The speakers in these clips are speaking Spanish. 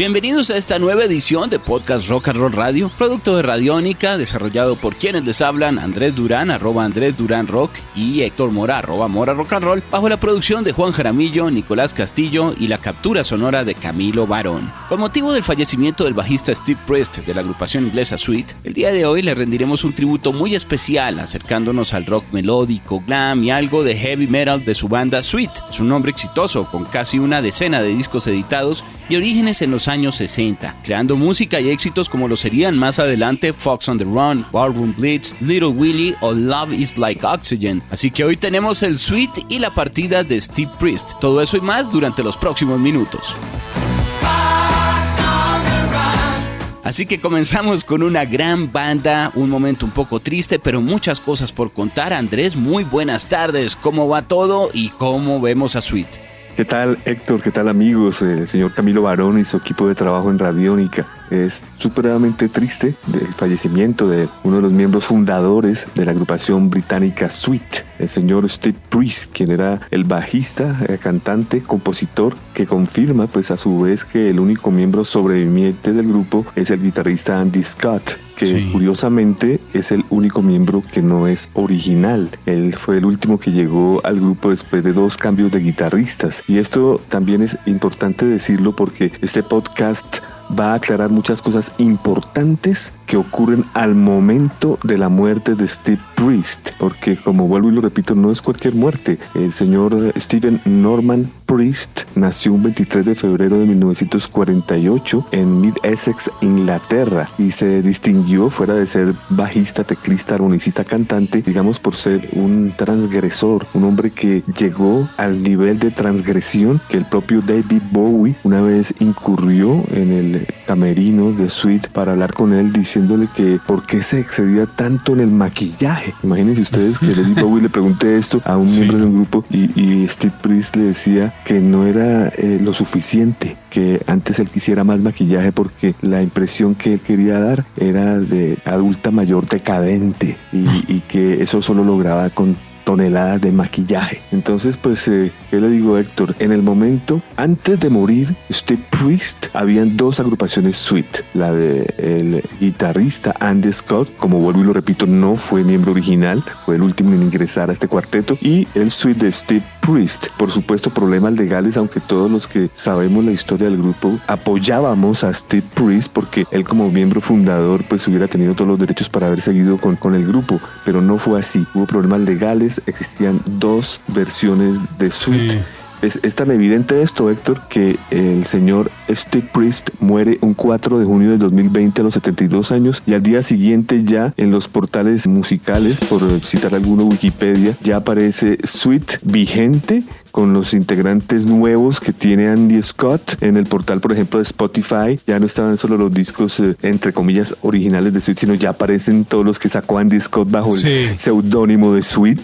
Bienvenidos a esta nueva edición de Podcast Rock and Roll Radio, producto de Radiónica, desarrollado por quienes les hablan, Andrés Durán, arroba Andrés Durán Rock, y Héctor Mora, Mora Rock and Roll, bajo la producción de Juan Jaramillo, Nicolás Castillo y la captura sonora de Camilo Barón. Con motivo del fallecimiento del bajista Steve Priest de la agrupación inglesa Sweet, el día de hoy le rendiremos un tributo muy especial acercándonos al rock melódico, glam y algo de heavy metal de su banda Sweet. Es un nombre exitoso con casi una decena de discos editados y orígenes en los años 60, creando música y éxitos como lo serían más adelante Fox on the Run, Ballroom Blitz, Little Willie o Love is Like Oxygen. Así que hoy tenemos el suite y la partida de Steve Priest. Todo eso y más durante los próximos minutos. Así que comenzamos con una gran banda, un momento un poco triste, pero muchas cosas por contar. Andrés, muy buenas tardes. ¿Cómo va todo y cómo vemos a Sweet? ¿Qué tal Héctor? ¿Qué tal amigos? El señor Camilo Barón y su equipo de trabajo en Radiónica. Es supremamente triste el fallecimiento de uno de los miembros fundadores de la agrupación británica Sweet, el señor Steve Priest, quien era el bajista, eh, cantante, compositor, que confirma pues a su vez que el único miembro sobreviviente del grupo es el guitarrista Andy Scott, que curiosamente es el único miembro que no es original. Él fue el último que llegó al grupo después de dos cambios de guitarristas. Y esto también es importante decirlo porque este podcast va a aclarar muchas cosas importantes que ocurren al momento de la muerte de Steve Priest, porque como vuelvo y lo repito, no es cualquier muerte. El señor Stephen Norman Priest nació un 23 de febrero de 1948 en Mid Essex, Inglaterra, y se distinguió fuera de ser bajista, teclista, armonicista, cantante, digamos por ser un transgresor, un hombre que llegó al nivel de transgresión que el propio David Bowie una vez incurrió en el camerino de Sweet para hablar con él diciendo que por qué se excedía tanto en el maquillaje. Imagínense ustedes que David Bowie le pregunté esto a un miembro de un grupo y, Steve Priest le decía que no era eh, lo suficiente, que antes él quisiera más maquillaje porque la impresión que él quería dar era de adulta mayor decadente y, y que eso solo lograba con toneladas de maquillaje. Entonces, pues, eh, ¿qué le digo, Héctor? En el momento, antes de morir, Steve Priest, habían dos agrupaciones Sweet. La de el guitarrista Andy Scott, como vuelvo y lo repito, no fue miembro original, fue el último en ingresar a este cuarteto, y el Sweet de Steve Priest. Por supuesto, problemas legales, aunque todos los que sabemos la historia del grupo apoyábamos a Steve Priest porque él como miembro fundador pues hubiera tenido todos los derechos para haber seguido con, con el grupo, pero no fue así. Hubo problemas legales, existían dos versiones de suite. Es, tan evidente esto, Héctor, que el señor Steve Priest muere un 4 de junio del 2020 a los 72 años y al día siguiente ya en los portales musicales, por citar alguno Wikipedia, ya aparece Suite vigente con los integrantes nuevos que tiene Andy Scott en el portal, por ejemplo, de Spotify. Ya no estaban solo los discos, eh, entre comillas, originales de Sweet, sino ya aparecen todos los que sacó Andy Scott bajo el seudónimo de Sweet.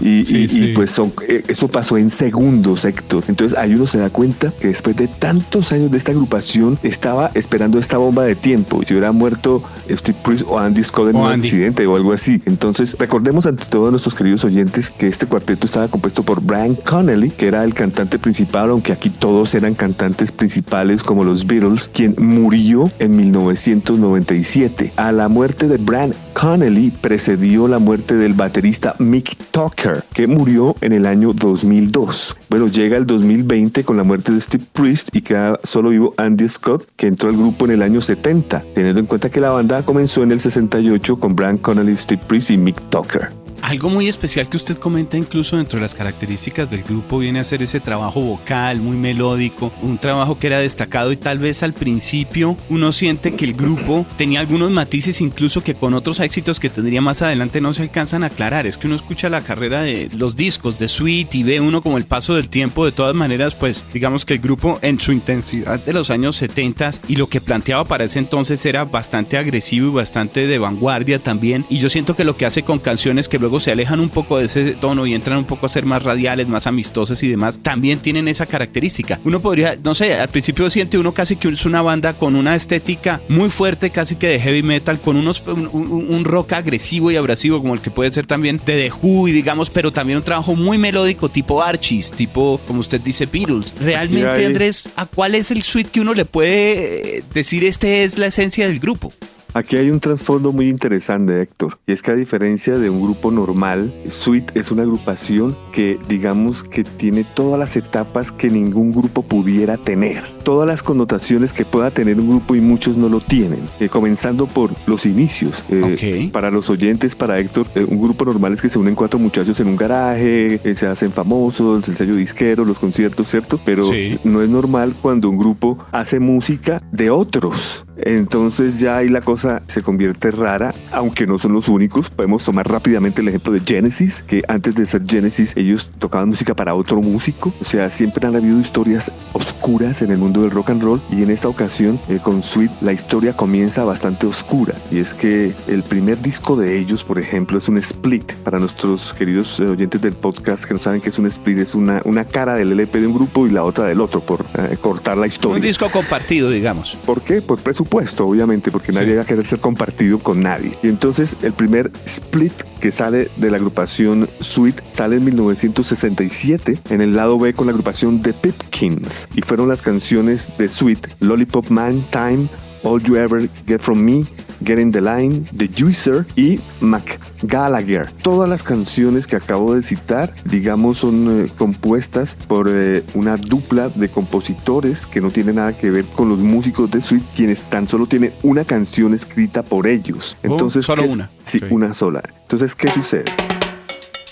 Y, pues son, eh, eso pasó en segundos, Héctor. Entonces ahí uno se da cuenta que después de tantos años de esta agrupación estaba esperando esta bomba de tiempo. Y si hubiera muerto Steve Priest o Andy Scott en un accidente o algo así. Entonces recordemos ante todos nuestros queridos oyentes que este cuarteto estaba compuesto por Brian Connell que era el cantante principal, aunque aquí todos eran cantantes principales como los Beatles, quien murió en 1997. A la muerte de Brian Connelly precedió la muerte del baterista Mick Tucker, que murió en el año 2002. Bueno, llega el 2020 con la muerte de Steve Priest y queda solo vivo Andy Scott, que entró al grupo en el año 70, teniendo en cuenta que la banda comenzó en el 68 con Brian Connelly, Steve Priest y Mick Tucker. Algo muy especial que usted comenta incluso dentro de las características del grupo viene a ser ese trabajo vocal muy melódico, un trabajo que era destacado y tal vez al principio uno siente que el grupo tenía algunos matices incluso que con otros éxitos que tendría más adelante no se alcanzan a aclarar. Es que uno escucha la carrera de los discos de Sweet y ve uno como el paso del tiempo. De todas maneras, pues digamos que el grupo en su intensidad de los años 70 y lo que planteaba para ese entonces era bastante agresivo y bastante de vanguardia también. Y yo siento que lo que hace con canciones que luego se alejan un poco de ese tono y entran un poco a ser más radiales, más amistosos y demás, también tienen esa característica. Uno podría, no sé, al principio siente uno casi que es una banda con una estética muy fuerte, casi que de heavy metal, con unos un, rock agresivo y abrasivo como el que puede ser también de The Who, y digamos, pero también un trabajo muy melódico tipo Archies, tipo, como usted dice, Beatles. Realmente, Andrés, ¿a cuál es el suite que uno le puede eh, decir este es la esencia del grupo? Aquí hay un trasfondo muy interesante, Héctor, y es que a diferencia de un grupo normal, Sweet es una agrupación que digamos que tiene todas las etapas que ningún grupo pudiera tener, todas las connotaciones que pueda tener un grupo y muchos no lo tienen, eh, comenzando por los inicios. Eh, para los oyentes, para Héctor, eh, un grupo normal es que se unen cuatro muchachos en un garaje, se hacen famosos, el sello disquero, los conciertos, ¿cierto? Pero no es normal cuando un grupo hace música de otros. Entonces ya ahí la cosa se convierte rara, aunque no son los únicos. Podemos tomar rápidamente el ejemplo de Genesis, que antes de ser Genesis ellos tocaban música para otro músico. O sea, siempre han habido historias oscuras en el mundo del rock and roll y en esta ocasión eh, con Sweet la historia comienza bastante oscura. Y es que el primer disco de ellos, por ejemplo, es un split. Para nuestros queridos eh, oyentes del podcast que no saben que es un split, es una, una cara del LP de un grupo y la otra del otro, por eh, cortar la historia. Un disco compartido, digamos. ¿Por qué? Por presupuesto puesto, obviamente, porque nadie va a querer ser compartido con nadie. Y entonces el primer split que sale de la agrupación Sweet sale en 1967 en el lado B con la agrupación The Pipkins y fueron las canciones de Sweet Lollipop Man Time, All You Ever Get From Me, Get in the Line, The Juicer y Mac Gallagher. Todas las canciones que acabo de citar, digamos, son eh, compuestas por eh, una dupla de compositores que no tiene nada que ver con los músicos de Sweet, quienes tan solo tienen una canción escrita por ellos. Oh, Entonces, solo una. Sí, una sola. Entonces, ¿qué sucede?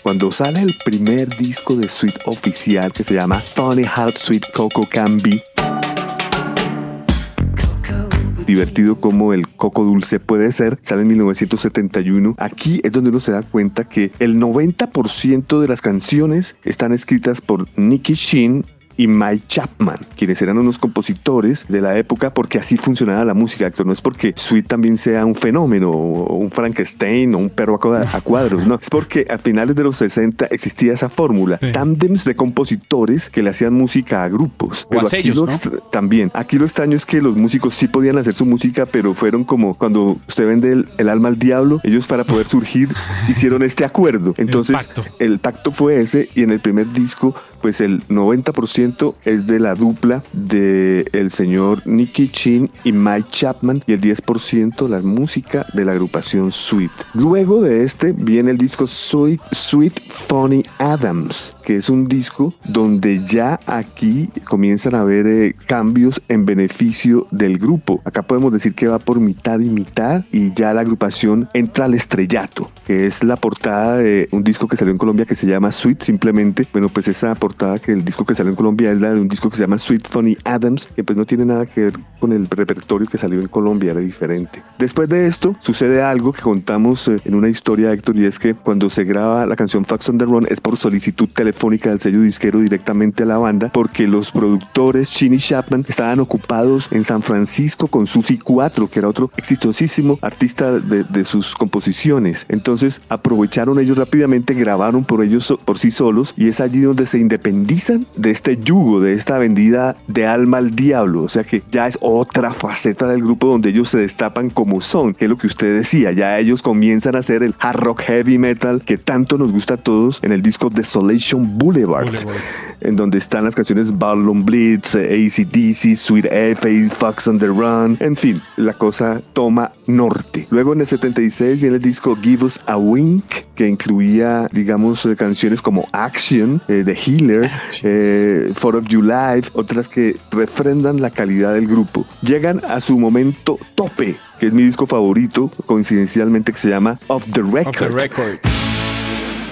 Cuando sale el primer disco de Sweet oficial que se llama Funny How Sweet Coco Can Be, divertido como el coco dulce puede ser, sale en 1971. Aquí es donde uno se da cuenta que el 90% de las canciones están escritas por Nicky Sheen y Mike Chapman, quienes eran unos compositores de la época, porque así funcionaba la música, actor. No es porque Sweet también sea un fenómeno, o un Frankenstein, o un perro a cuadros, no. Es porque a finales de los 60 existía esa fórmula, tándems de compositores que le hacían música a grupos. Pero aquí también. Aquí lo extraño es que los músicos sí podían hacer su música, pero fueron como cuando usted vende el, el alma al diablo, ellos para poder surgir hicieron este acuerdo. Entonces, el pacto. el pacto fue ese, y en el primer disco, pues el 90% es de la dupla de el señor Nicky Chin y Mike Chapman y el 10% la música de la agrupación Sweet. Luego de este viene el disco Sweet, Sweet Funny Adams, que es un disco donde ya aquí comienzan a haber eh, cambios en beneficio del grupo. Acá podemos decir que va por mitad y mitad y ya la agrupación entra al estrellato, que es la portada de un disco que salió en Colombia que se llama Sweet simplemente. Bueno, pues esa portada que el disco que salió en Colombia es la de un disco que se llama Sweet Funny Adams, que pues no tiene nada que ver con el repertorio que salió en Colombia, era diferente. Después de esto, sucede algo que contamos eh, en una historia, Héctor, y es que cuando se graba la canción Facts on the Run es por solicitud telefónica del sello disquero directamente a la banda, porque los productores Chin y Chapman estaban ocupados en San Francisco con Susi 4, que era otro exitosísimo artista de, de sus composiciones. Entonces aprovecharon ellos rápidamente, grabaron por ellos por sí solos, y es allí donde se independizan de este yugo, de esta vendida de alma al diablo. O sea que ya es otra faceta del grupo donde ellos se destapan como son, que es lo que usted decía. Ya ellos comienzan a hacer el hard rock heavy metal que tanto nos gusta a todos en el disco Desolation Boulevard. en donde están las canciones Ballon Blitz, ACDC, Sweet F, Fox on the Run, en fin, la cosa toma norte. Luego en el 76 viene el disco Give Us a Wink, que incluía, digamos, eh, canciones como Action, eh, The Healer, eh, For of You Live, otras que refrendan la calidad del grupo. Llegan a su momento tope, que es mi disco favorito, coincidencialmente que se llama Off the Record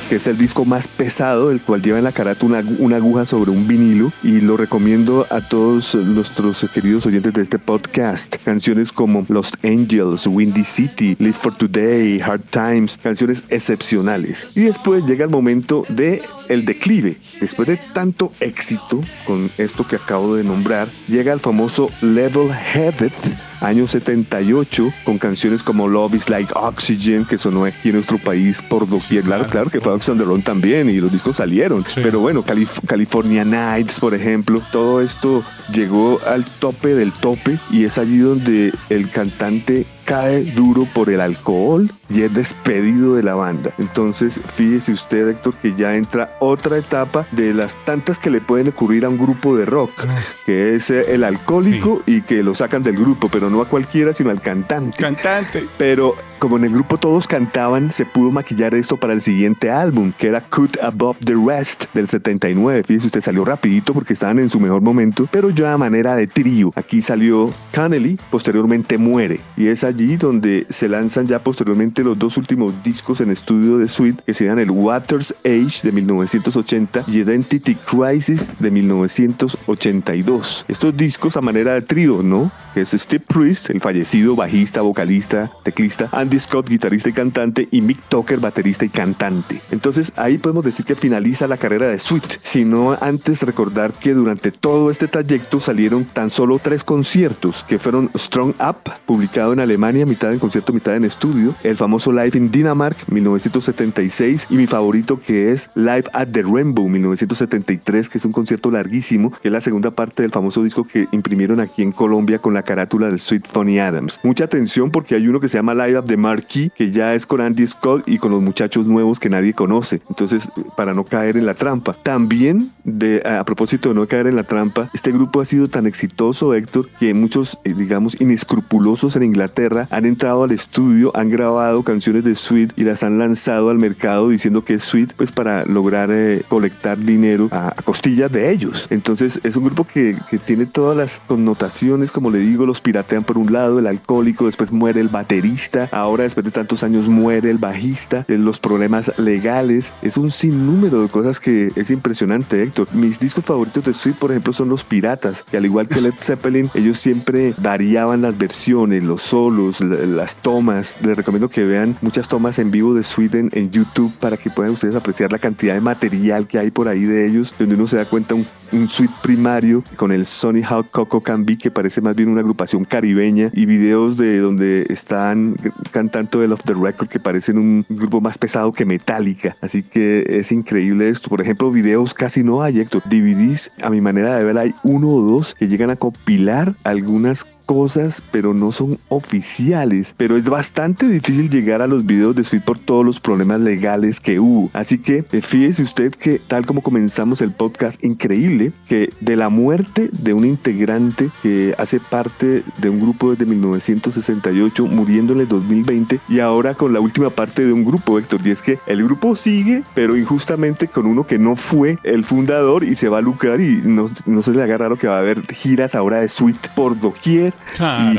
que es el disco más pesado, el cual lleva en la carátula una, aguja sobre un vinilo y lo recomiendo a todos nuestros queridos oyentes de este podcast. Canciones como Lost Angels, Windy City, Live for Today, Hard Times, canciones excepcionales. Y después llega el momento de el declive. Después de tanto éxito con esto que acabo de nombrar, llega el famoso Level Headed año 78, con canciones como Love is Like Oxygen, que sonó aquí en nuestro país por doquier. claro, claro que fue Oxygen the también, y los discos salieron. Pero bueno, California Nights, por ejemplo, todo esto llegó al tope del tope, y es allí donde el cantante cae duro por el alcohol y es despedido de la banda. Entonces, fíjese usted, Héctor, que ya entra otra etapa de las tantas que le pueden ocurrir a un grupo de rock, ah. que es el alcohólico y que lo sacan del grupo, pero no a cualquiera, sino al cantante. Cantante. Pero como en el grupo todos cantaban, se pudo maquillar esto para el siguiente álbum, que era Cut Above the Rest del 79. Fíjese, usted salió rapidito porque estaban en su mejor momento, pero ya a manera de trío. Aquí salió Connelly, posteriormente muere, y es allí donde se lanzan ya posteriormente los dos últimos discos en estudio de Sweet, que serían el Waters Age de 1980 y Identity Crisis de 1982. Estos discos a manera de trío, ¿no? Es Steve Priest, el fallecido bajista, vocalista, teclista, Andy Scott, guitarrista y cantante, y Mick Tucker, baterista y cantante. Entonces ahí podemos decir que finaliza la carrera de Sweet, sino antes recordar que durante todo este trayecto salieron tan solo tres conciertos, que fueron Strong Up, publicado en Alemania, mitad en concierto, mitad en estudio, el famoso Live in Dinamark, 1976, y mi favorito que es Live at the Rainbow, 1973, que es un concierto larguísimo, que es la segunda parte del famoso disco que imprimieron aquí en Colombia con la carátula del Sweet Tony Adams. Mucha atención porque hay uno que se llama Live at the Marquee, que ya es con Andy Scott y con los muchachos nuevos que nadie conoce. Entonces, para no caer en la trampa. También, de, a propósito de no caer en la trampa, este grupo ha sido tan exitoso, Héctor, que muchos, eh, digamos, inescrupulosos en Inglaterra han entrado al estudio, han grabado canciones de Sweet y las han lanzado al mercado diciendo que es Sweet, pues para lograr eh, colectar dinero a, costillas de ellos. Entonces, es un grupo que, que tiene todas las connotaciones, como le digo, los piratean por un lado, el alcohólico, después muere el baterista, ahora después de tantos años muere el bajista, eh, los problemas legales, es un sinnúmero de cosas que es impresionante, Héctor. Mis discos favoritos de Sweet, por ejemplo, son Los Piratas, y al igual que Led Zeppelin, ellos siempre variaban las versiones, los solos, las tomas. Les recomiendo que vean muchas tomas en vivo de Sweet en, YouTube para que puedan ustedes apreciar la cantidad de material que hay por ahí de ellos, donde uno se da cuenta un, un Sweet primario con el Sony How Coco Can Be, que parece más bien una agrupación caribeña, y videos de donde están cantando el Off the Record que parecen un grupo más pesado que Metallica. Así que es increíble esto. Por ejemplo, videos casi no hay, Héctor. DVDs, a mi manera de ver, hay uno o dos que llegan a compilar algunas cosas, pero no son oficiales. Pero es bastante difícil llegar a los videos de Sweet por todos los problemas legales que hubo. Así que eh, fíjese usted que tal como comenzamos el podcast, increíble que de la muerte de un integrante que hace parte de un grupo desde 1968, muriendo en el 2020, y ahora con la última parte de un grupo, Héctor, y es que el grupo sigue, pero injustamente con uno que no fue el fundador y se va a lucrar y no, no se le haga raro que va a haber giras ahora de Sweet por doquier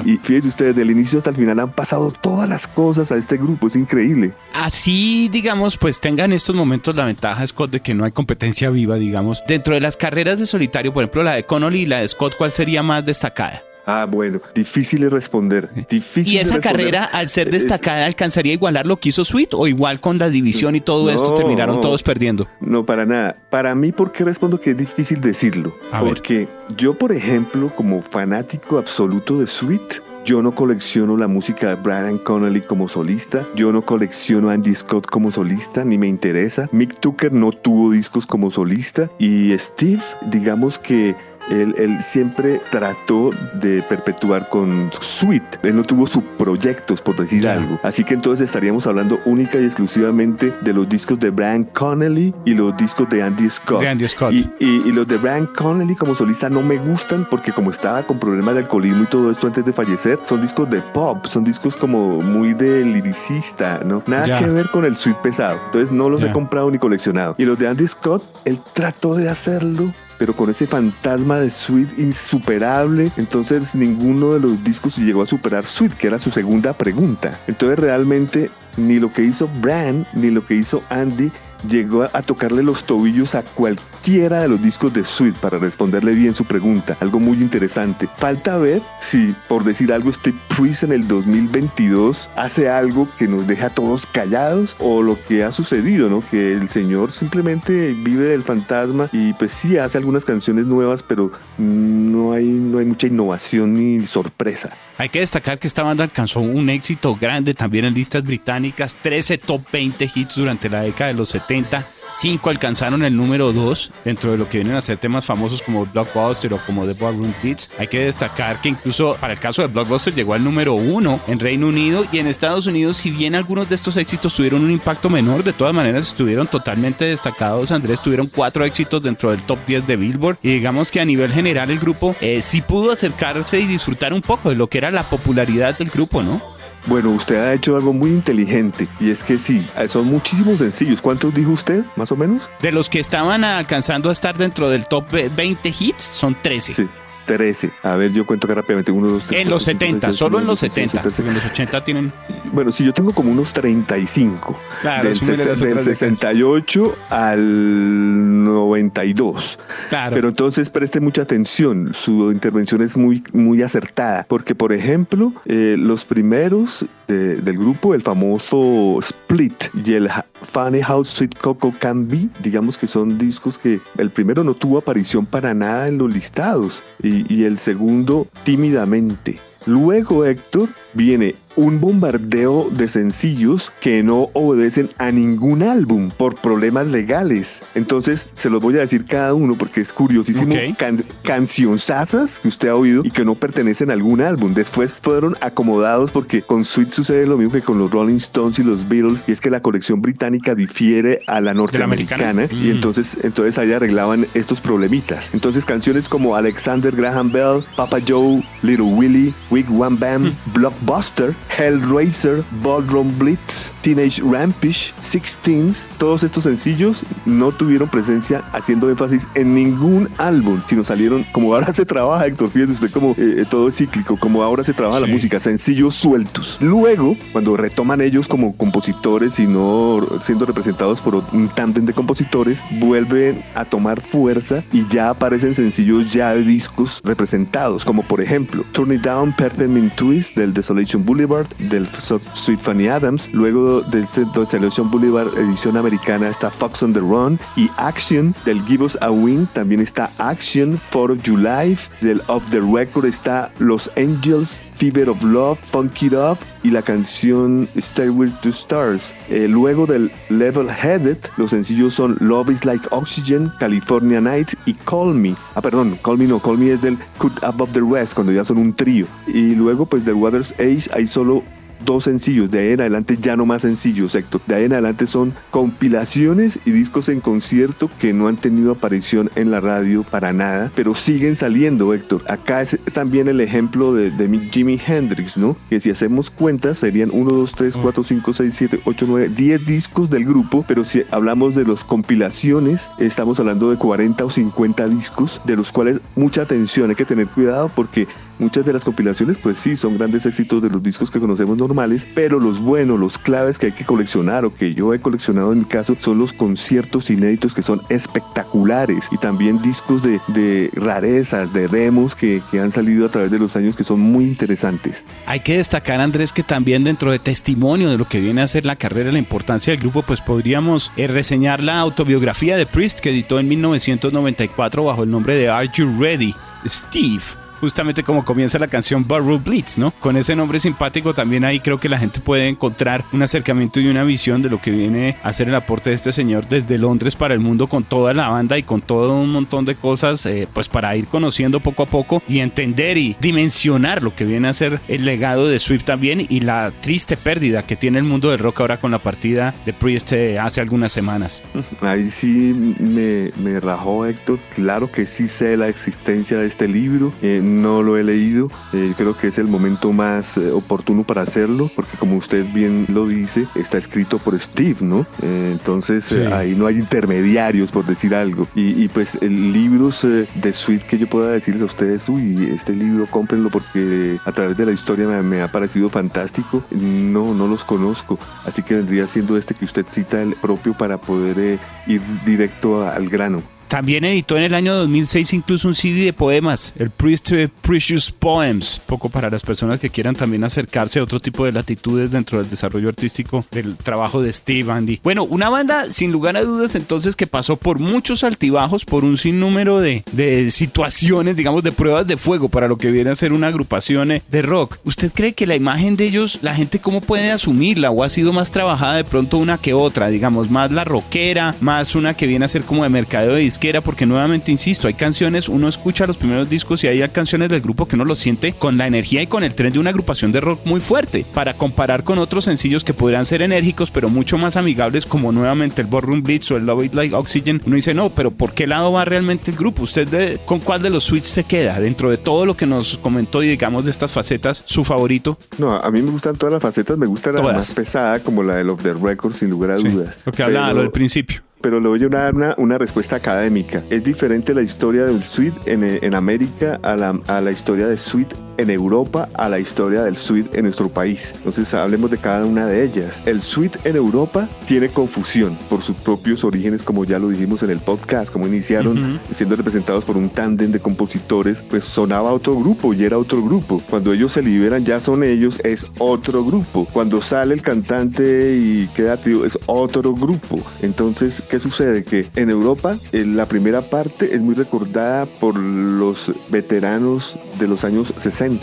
y, fíjense ustedes, del inicio hasta el final han pasado todas las cosas a este grupo, es increíble. Así, digamos, pues tengan en estos momentos la ventaja, Scott, de que no hay competencia viva, digamos. Dentro de las carreras de solitario, por ejemplo, la de Connolly y la de Scott, ¿cuál sería más destacada? Ah, bueno, difícil de responder. Difícil ¿Y esa carrera, al ser destacada, alcanzaría a igualar lo que hizo Sweet o igual con la división y todo esto terminaron todos perdiendo? No, para nada. Para mí, ¿por qué respondo que es difícil decirlo? Porque yo, por ejemplo, como fanático absoluto de Sweet, yo no colecciono la música de Brian Connolly como solista. Yo no colecciono a Andy Scott como solista, ni me interesa. Mick Tucker no tuvo discos como solista. Y Steve, digamos que él, siempre trató de perpetuar con Sweet. Él no tuvo subproyectos, por decir algo. Así que entonces estaríamos hablando única y exclusivamente de los discos de Brian Connelly y los discos de Andy Scott. Y, los de Brian Connelly como solista no me gustan porque como estaba con problemas de alcoholismo y todo esto antes de fallecer, son discos de pop, son discos como muy de liricista, ¿no? Nada que ver con el Sweet pesado. Entonces no los he comprado ni coleccionado. Y los de Andy Scott, él trató de hacerlo pero con ese fantasma de Sweet insuperable, entonces ninguno de los discos llegó a superar Sweet, que era su segunda pregunta. Entonces realmente ni lo que hizo Bran ni lo que hizo Andy llegó a tocarle los tobillos a cualquiera de los discos de Sweet para responderle bien su pregunta. Algo muy interesante. Falta ver si, por decir algo, Steve Priest en el 2022 hace algo que nos deja a todos callados o lo que ha sucedido, ¿no? Que el señor simplemente vive del fantasma y pues sí hace algunas canciones nuevas, pero no hay, no hay mucha innovación ni sorpresa. Hay que destacar que esta banda alcanzó un éxito grande también en listas británicas, 13 top 20 hits durante la década de los 70 Cinco alcanzaron el número 2 dentro de lo que vienen a ser temas famosos como Blockbuster o como The Ballroom Blitz. Hay que destacar que incluso para el caso de Blockbuster llegó al número 1 en Reino Unido y en Estados Unidos, si bien algunos de estos éxitos tuvieron un impacto menor, de todas maneras estuvieron totalmente destacados. Andrés tuvieron cuatro éxitos dentro del top 10 de Billboard y digamos que a nivel general el grupo eh, sí pudo acercarse y disfrutar un poco de lo que era la popularidad del grupo, ¿no? Bueno, usted ha hecho algo muy inteligente y es que sí, son muchísimos sencillos. ¿Cuántos dijo usted, más o menos? De los que estaban alcanzando a estar dentro del top 20 hits, son 13. Sí. 13. A ver, yo cuento que rápidamente. Uno, dos, tres, en los 70, solo en los 70. En los 80 tienen. Bueno, sí, yo tengo como unos 35. Claro, del, del 68 al 92. Claro. Pero entonces preste mucha atención. Su intervención es muy, muy acertada. Porque, por ejemplo, eh, los primeros del grupo, el famoso Split y el Funny House Sweet Coco Can Be, digamos que son discos que el primero no tuvo aparición para nada en los listados y, el segundo tímidamente. Luego, Héctor, viene un bombardeo de sencillos que no obedecen a ningún álbum por problemas legales. Entonces, se los voy a decir cada uno porque es curiosísimo. Ok. Can que usted ha oído y que no pertenecen a algún álbum. Después fueron acomodados porque con Sweet sucede lo mismo que con los Rolling Stones y los Beatles y es que la colección británica difiere a la norteamericana americana. y Mm. entonces, entonces ahí arreglaban estos problemitas. Entonces, canciones como Alexander Graham Bell, Papa Joe, Little Willie, Wig One Bam, Blockbuster, Hellraiser, Ballroom Blitz, Teenage Rampage, Sixteens, todos estos sencillos no tuvieron presencia haciendo énfasis en ningún álbum, sino salieron como ahora se trabaja, Héctor, fíjese usted como eh, todo es cíclico, como ahora se trabaja Sí. la música, sencillos sueltos. Luego, cuando retoman ellos como compositores y no siendo representados por un tándem de compositores, vuelven a tomar fuerza y ya aparecen sencillos ya de discos representados, como por ejemplo Turn It Down, Peppermint Twist del Desolation Boulevard, del Sweet Fanny Adams, luego del Desolation Boulevard edición americana está Fox on the Run y Action del Give Us a Win, también está Action, For of Your Life, del Off the Record está Los Angels, Fever of Love, Funk It Up y la canción Stairway to Stars. Eh, luego del Level Headed, los sencillos son Love is Like Oxygen, California Nights y Call Me. Ah, perdón, Call Me no, Call Me es del Cut Above the Rest, cuando ya son un trío. Y luego, pues del Waters Age hay solo dos sencillos, de ahí en adelante ya no más sencillos, Héctor. De ahí en adelante son compilaciones y discos en concierto que no han tenido aparición en la radio para nada, pero siguen saliendo, Héctor. Acá es también el ejemplo de, de mi Jimi Hendrix, ¿no? Que si hacemos cuentas serían 1, 2, 3, 4, 5, 6, 7, 8, 9, 10 discos del grupo, pero si hablamos de las compilaciones, estamos hablando de 40 o 50 discos, de los cuales mucha atención, hay que tener cuidado porque muchas de las compilaciones, pues sí, son grandes éxitos de los discos que conocemos normales, pero los buenos, los claves que hay que coleccionar o que yo he coleccionado en mi caso son los conciertos inéditos que son espectaculares y también discos de, rarezas, de demos que, que han salido a través de los años que son muy interesantes. Hay que destacar, Andrés, que también dentro de testimonio de lo que viene a ser la carrera la importancia del grupo, pues podríamos eh, reseñar la autobiografía de Priest que editó en 1994 bajo el nombre de Are You Ready? Steve. Justamente como comienza la canción Barrel Blitz, ¿no? Con ese nombre simpático también ahí creo que la gente puede encontrar un acercamiento y una visión de lo que viene a ser el aporte de este señor desde Londres para el mundo con toda la banda y con todo un montón de cosas, eh, pues para ir conociendo poco a poco y entender y dimensionar lo que viene a ser el legado de Swift también y la triste pérdida que tiene el mundo del rock ahora con la partida de Priest eh, hace algunas semanas. Ahí sí me, me rajó Héctor, claro que sí sé la existencia de este libro, eh, no lo he leído, eh, creo que es el momento más eh, oportuno para hacerlo, porque como usted bien lo dice, está escrito por Steve, ¿no? Eh, entonces Sí. ahí no hay intermediarios, por decir algo. Y, y, pues el libros de Sweet que yo pueda decirles a ustedes, uy, este libro cómprenlo porque a través de la historia me, me ha parecido fantástico, no, no los conozco, así que vendría siendo este que usted cita el propio para poder ir directo al grano. También editó en el año 2006 incluso un CD de poemas, el Priest Precious Poems, poco para las personas que quieran también acercarse a otro tipo de latitudes dentro del desarrollo artístico del trabajo de Steve Andy. Bueno, una banda sin lugar a dudas entonces que pasó por muchos altibajos, por un sinnúmero de, de situaciones, digamos, de pruebas de fuego para lo que viene a ser una agrupación eh, de rock. ¿Usted cree que la imagen de ellos, la gente cómo puede asumirla o ha sido más trabajada de pronto una que otra, digamos, más la rockera, más una que viene a ser como de mercado de disquera, porque nuevamente insisto, hay canciones, uno escucha los primeros discos y hay canciones del grupo que uno lo siente con la energía y con el tren de una agrupación de rock muy fuerte, para comparar con otros sencillos que podrían ser enérgicos, pero mucho más amigables, como nuevamente el Ballroom Blitz o el Love It Like Oxygen. Uno dice, no, pero ¿por qué lado va realmente el grupo? ¿Usted con cuál de los suites se queda dentro de todo lo que nos comentó y digamos de estas facetas, su favorito? No, a mí me gustan todas las facetas, me gusta la más pesada, como la de Love the Record, sin lugar a dudas. Lo que hablaba, lo del principio pero le voy a dar una, una, respuesta académica. Es diferente la historia del suite en, en América a la, a la historia de suite en Europa a la historia del suite en nuestro país. Entonces hablemos de cada una de ellas. El suite en Europa tiene confusión por sus propios orígenes, como ya lo dijimos en el podcast, como iniciaron siendo representados por un tándem de compositores, pues sonaba otro grupo y era otro grupo. Cuando ellos se liberan ya son ellos, es otro grupo. Cuando sale el cantante y queda tío, es otro grupo. Entonces, ¿qué sucede? Que en Europa la primera parte es muy recordada por los veteranos de los años 60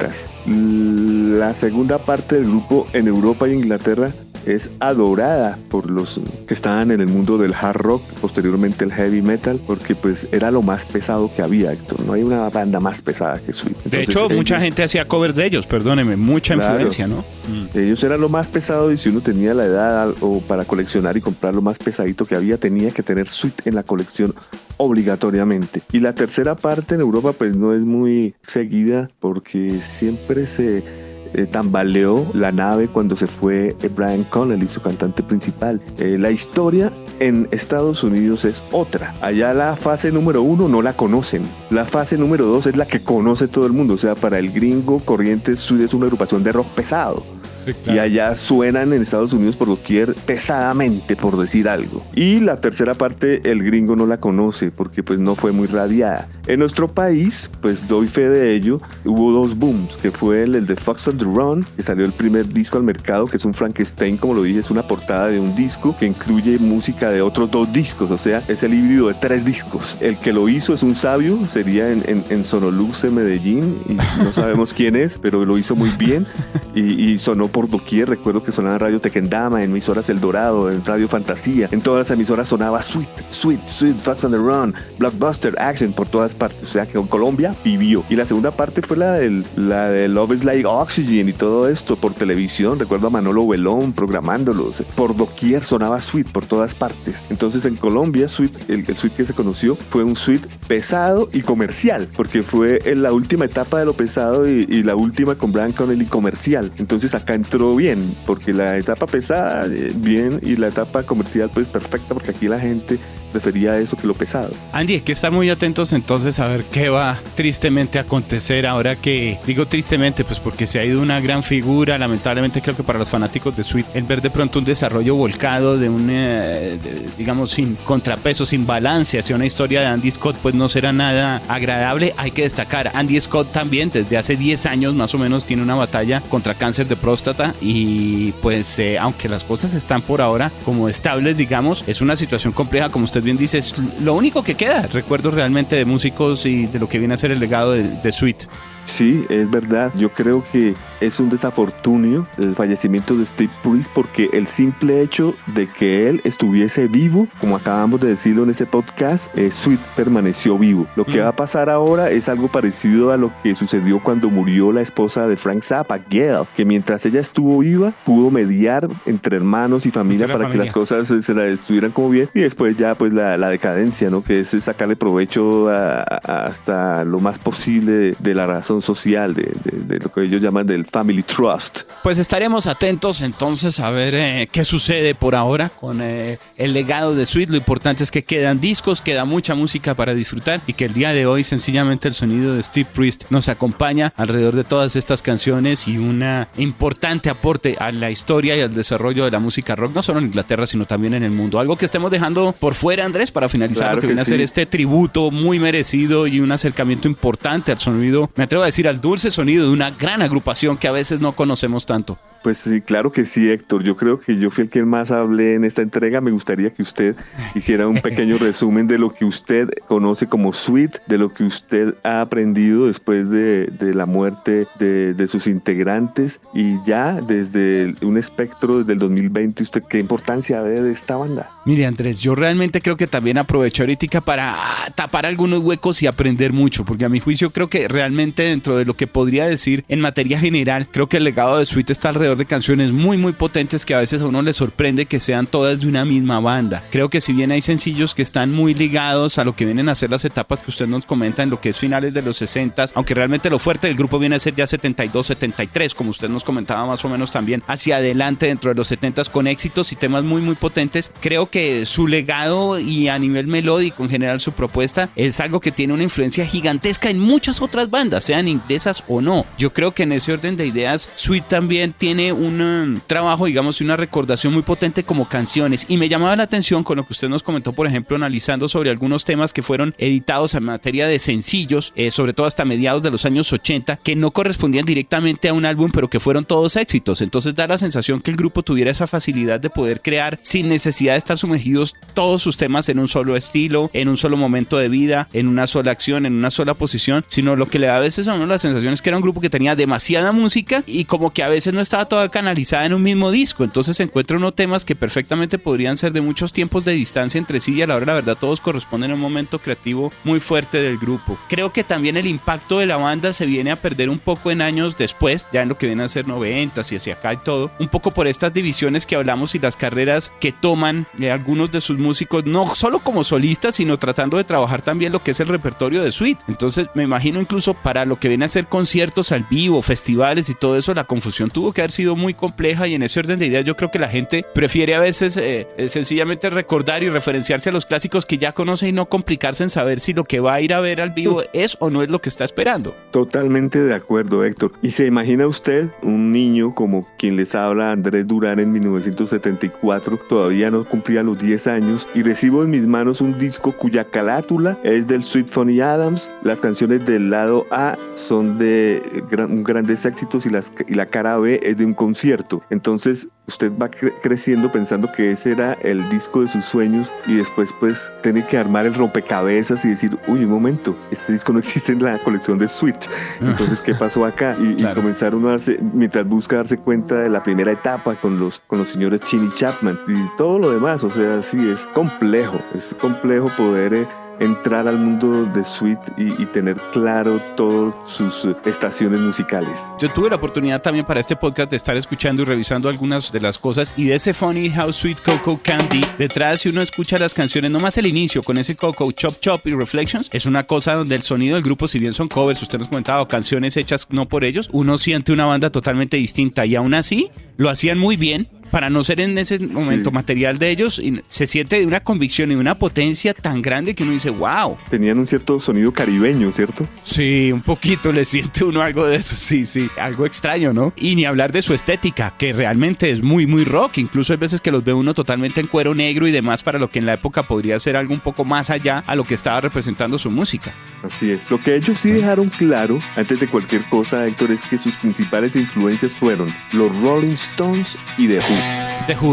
la segunda parte del grupo en Europa y Inglaterra es adorada por los que estaban en el mundo del hard rock, posteriormente el heavy metal, porque pues era lo más pesado que había, Héctor. No hay una banda más pesada que Sweet. de hecho, mucha gente hacía covers de ellos, perdóneme, mucha influencia, ¿no? Mm. Ellos eran lo más pesado y si uno tenía la edad o para coleccionar y comprar lo más pesadito que había, tenía que tener Sweet en la colección obligatoriamente. Y la tercera parte en Europa pues no es muy seguida porque siempre se eh, tambaleó la nave cuando se fue eh, Brian Connelly, su cantante principal. Eh, la historia en Estados Unidos es otra. Allá la fase número uno no la conocen. La fase número dos es la que conoce todo el mundo. O sea, para el gringo corriente es una agrupación de rock pesado. Y allá suenan en Estados Unidos por doquier pesadamente, por decir algo. Y la tercera parte, el gringo no la conoce porque pues no fue muy radiada. En nuestro país, pues doy fe de ello, hubo dos booms, que fue el, el de Fox on the Run, que salió el primer disco al mercado, que es un Frankenstein, como lo dije, es una portada de un disco que incluye música de otros dos discos, o sea, es el híbrido de tres discos. El que lo hizo es un sabio, sería en, en, en Sonolux de Medellín, y no sabemos quién es, pero lo hizo muy bien y, y sonó por doquier. Recuerdo que sonaba en Radio Tequendama, en emisoras El Dorado, en Radio Fantasía. En todas las emisoras sonaba Sweet, Sweet, Sweet, Fox on the Run, Blockbuster, Action por todas partes. O sea que en Colombia vivió. Y la segunda parte fue la, del, la de Love is Like Oxygen y todo esto por televisión. Recuerdo a Manolo Velón programándolos. Por doquier sonaba Sweet por todas partes. Entonces en Colombia, Sweet, el, el Sweet que se conoció fue un Sweet pesado y comercial, porque fue en la última etapa de lo pesado y, y la última con Brian Connelly comercial. Entonces acá entró bien, porque la etapa pesada, eh, bien, y la etapa comercial, pues perfecta, porque aquí la gente prefería eso que lo pesado. Andy, hay que estar muy atentos entonces a ver qué va tristemente a acontecer ahora que, digo tristemente, pues porque se ha ido una gran figura, lamentablemente creo que para los fanáticos de Sweet, el ver de pronto un desarrollo volcado de un, eh, digamos, sin contrapeso, sin balance hacia una historia de Andy Scott, pues no será nada agradable. Hay que destacar, Andy Scott también desde hace 10 años más o menos tiene una batalla contra cáncer de próstata y pues eh, aunque las cosas están por ahora como estables, digamos, es una situación compleja como usted bien dice, es lo único que queda, recuerdo realmente de músicos y de lo que viene a ser el legado de, de Sweet. Sí, es verdad. Yo creo que es un desafortunio el fallecimiento de Steve Priest porque el simple hecho de que él estuviese vivo, como acabamos de decirlo en este podcast, eh, Sweet permaneció vivo. Lo que mm. va a pasar ahora es algo parecido a lo que sucedió cuando murió la esposa de Frank Zappa, Gail, que mientras ella estuvo viva pudo mediar entre hermanos y familia para familia. que las cosas se la estuvieran como bien y después ya pues la, la decadencia, ¿no? Que es sacarle provecho a, a hasta lo más posible de la razón razón social, de, lo que ellos llaman del Family Trust. Pues estaremos atentos entonces a ver eh, qué sucede por ahora con eh, el legado de Sweet. Lo importante es que quedan discos, queda mucha música para disfrutar y que el día de hoy sencillamente el sonido de Steve Priest nos acompaña alrededor de todas estas canciones y un importante aporte a la historia y al desarrollo de la música rock, no solo en Inglaterra, sino también en el mundo. Algo que estemos dejando por fuera, Andrés, para finalizar lo que, viene a ser este tributo muy merecido y un acercamiento importante al sonido, me atrevo a decir, al dulce sonido de una gran agrupación que a veces no conocemos tanto. Pues sí, claro que sí, Héctor. Yo creo que yo fui el que más hablé en esta entrega. Me gustaría que usted hiciera un pequeño resumen de lo que usted conoce como suite, de lo que usted ha aprendido después de, la muerte de, sus integrantes y ya desde un espectro desde el 2020, ¿usted qué importancia ve de esta banda? Mire, Andrés, yo realmente creo que también aprovecho ahorita para tapar algunos huecos y aprender mucho, porque a mi juicio creo que realmente dentro de lo que podría decir en materia general, creo que el legado de Suite está alrededor de canciones muy muy potentes que a veces a uno le sorprende que sean todas de una misma banda. Creo que si bien hay sencillos que están muy ligados a lo que vienen a ser las etapas que usted nos comenta en lo que es finales de los 60, aunque realmente lo fuerte del grupo viene a ser ya 72, 73, como usted nos comentaba más o menos también hacia adelante dentro de los 70 con éxitos y temas muy muy potentes, creo que su legado y a nivel melódico en general su propuesta es algo que tiene una influencia gigantesca en muchas otras bandas, sean inglesas o no. Yo creo que en ese orden de ideas, Sweet también tiene un um, trabajo, digamos, y una recordación muy potente como canciones. Y me llamaba la atención con lo que usted nos comentó, por ejemplo, analizando sobre algunos temas que fueron editados en materia de sencillos, eh, sobre todo hasta mediados de los años 80, que no correspondían directamente a un álbum, pero que fueron todos éxitos. Entonces da la sensación que el grupo tuviera esa facilidad de poder crear sin necesidad de estar sumergidos todos sus temas en un solo estilo, en un solo momento de vida, en una sola acción, en una sola posición, sino lo que le da a veces a uno la sensación es que era un grupo que tenía demasiada música y como que a veces no estaba todo canalizada en un mismo disco. Entonces se encuentran unos temas que perfectamente podrían ser de muchos tiempos de distancia entre sí y a la hora la verdad todos corresponden a un momento creativo muy fuerte del grupo. Creo que también el impacto de la banda se viene a perder un poco en años después, ya en lo que viene a ser 90 y hacia acá y todo, un poco por estas divisiones que hablamos y las carreras que toman eh, algunos de sus músicos, no solo como solistas, sino tratando de trabajar también lo que es el repertorio de suite. Entonces me imagino incluso para lo que viene a ser conciertos al vivo, festivales y todo eso, la confusión tuvo que haber sido muy compleja y en ese orden de ideas yo creo que la gente prefiere a veces eh, eh, sencillamente recordar y referenciarse a los clásicos que ya conoce y no complicarse en saber si lo que va a ir a ver al vivo es o no es lo que está esperando. Totalmente de acuerdo, Héctor. ¿Y se imagina usted un niño como quien les habla, Andrés Durán, en 1974, todavía no cumplía los 10 años, y recibo en mis manos un disco cuya calátula es del Sweet Funny Adams, las canciones del lado A son de grandes éxitos y, las, y la cara B es de un concierto. Entonces usted va creciendo pensando que ese era el disco de sus sueños y después pues tiene que armar el rompecabezas y decir, uy, un momento, este disco no existe en la colección de Sweet. Entonces, ¿qué pasó acá? Y, comenzar uno a darse, mientras busca darse cuenta de la primera etapa con los, con los señores Chin y Chapman y todo lo demás. O sea, sí, es complejo, es complejo poder... Eh, entrar al mundo de Sweet y, tener claro todas sus estaciones musicales. Yo tuve la oportunidad también para este podcast de estar escuchando y revisando algunas de las cosas y de ese Funny How Sweet Coco Candy, detrás si uno escucha las canciones, no más el inicio con ese Coco Chop Chop y Reflections, es una cosa donde el sonido del grupo, si bien son covers, usted nos comentaba, canciones hechas no por ellos, uno siente una banda totalmente distinta y aún así lo hacían muy bien para no ser en ese momento material de ellos, se siente de una convicción y una potencia tan grande que uno dice, wow. Tenían un cierto sonido caribeño, ¿cierto? Sí, un poquito le siente uno algo de eso, sí, sí, algo extraño, ¿no? Y ni hablar de su estética, que realmente es muy, muy rock. Incluso hay veces que los ve uno totalmente en cuero negro y demás para lo que en la época podría ser algo un poco más allá a lo que estaba representando su música. Así es. Lo que ellos sí dejaron claro, antes de cualquier cosa, Héctor, es que sus principales influencias fueron los Rolling Stones y The Who.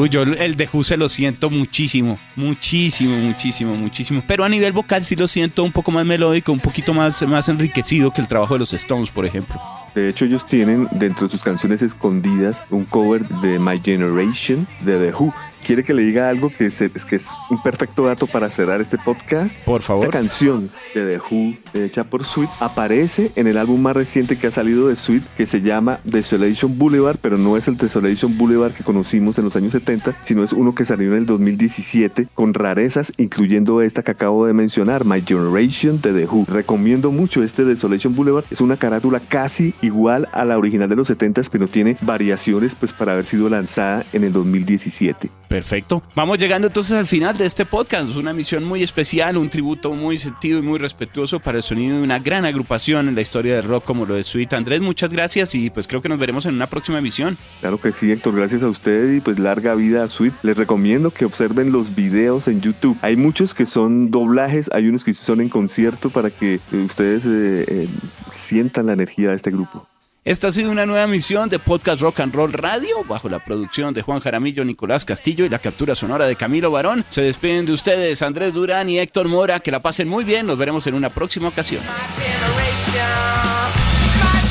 Yo el The Who se lo siento muchísimo, muchísimo, muchísimo, muchísimo. Pero a nivel vocal sí lo siento un poco más melódico, un poquito más, más enriquecido que el trabajo de los Stones, por ejemplo. De hecho, ellos tienen dentro de sus canciones escondidas un cover de My Generation de The Who quiere que le diga algo que es, que es un perfecto dato para cerrar este podcast. Por favor. Esta canción de The Who, hecha por Sweet, aparece en el álbum más reciente que ha salido de Sweet, que se llama Desolation Boulevard, pero no es el Desolation Boulevard que conocimos en los años 70, sino es uno que salió en el 2017 con rarezas, incluyendo esta que acabo de mencionar, My Generation de The Who. Recomiendo mucho este Desolation Boulevard. Es una carátula casi igual a la original de los 70, pero tiene variaciones pues para haber sido lanzada en el 2017. Perfecto. Vamos llegando entonces al final de este podcast. Es una misión muy especial, un tributo muy sentido y muy respetuoso para el sonido de una gran agrupación en la historia del rock como lo de Sweet. Andrés, muchas gracias y pues creo que nos veremos en una próxima emisión. Claro que sí, Héctor. Gracias a usted y pues larga vida a Sweet. Les recomiendo que observen los videos en YouTube. Hay muchos que son doblajes, hay unos que son en concierto para que ustedes eh, eh, sientan la energía de este grupo. Esta ha sido una nueva misión de Podcast Rock and Roll Radio, bajo la producción de Juan Jaramillo, Nicolás Castillo y la captura sonora de Camilo Barón. Se despiden de ustedes Andrés Durán y Héctor Mora. Que la pasen muy bien. Nos veremos en una próxima ocasión.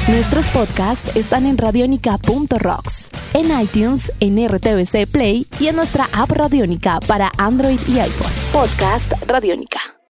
Nuestros podcasts están en radionica.rocks, en iTunes, en RTVC Play y en nuestra app Radionica para Android y iPhone. Podcast Radionica.